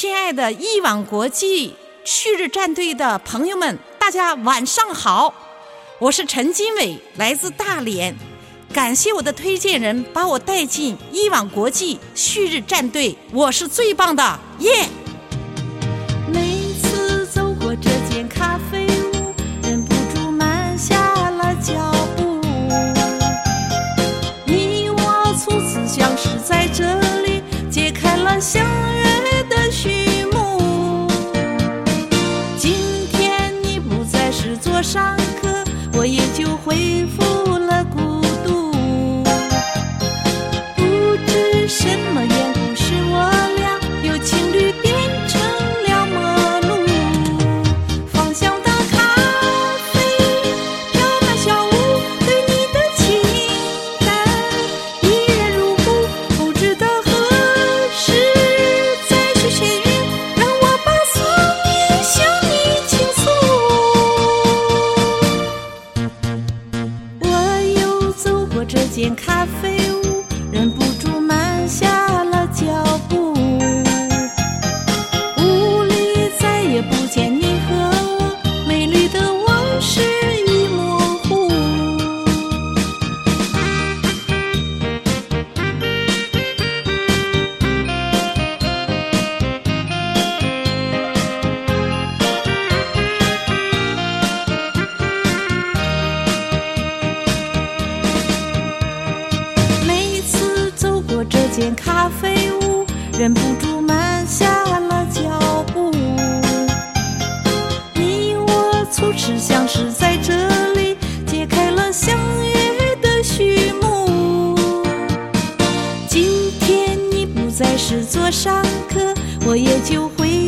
亲爱的一网国际旭日战队的朋友们，大家晚上好！我是陈金伟，来自大连。感谢我的推荐人把我带进一网国际旭日战队，我是最棒的，耶！上这间咖啡屋，忍不间咖啡屋，忍不住慢下了脚步。你我初次相识在这里，揭开了相约的序幕。今天你不再是座上客，我也就恢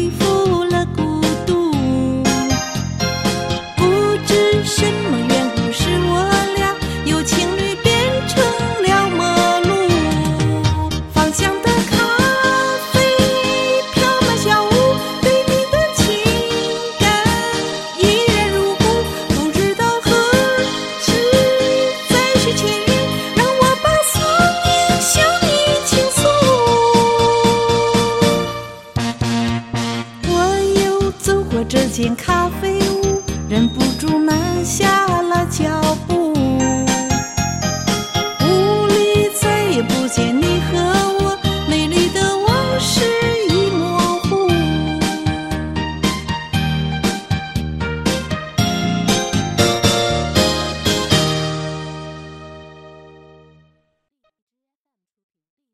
间咖啡屋忍不住慢下了脚步。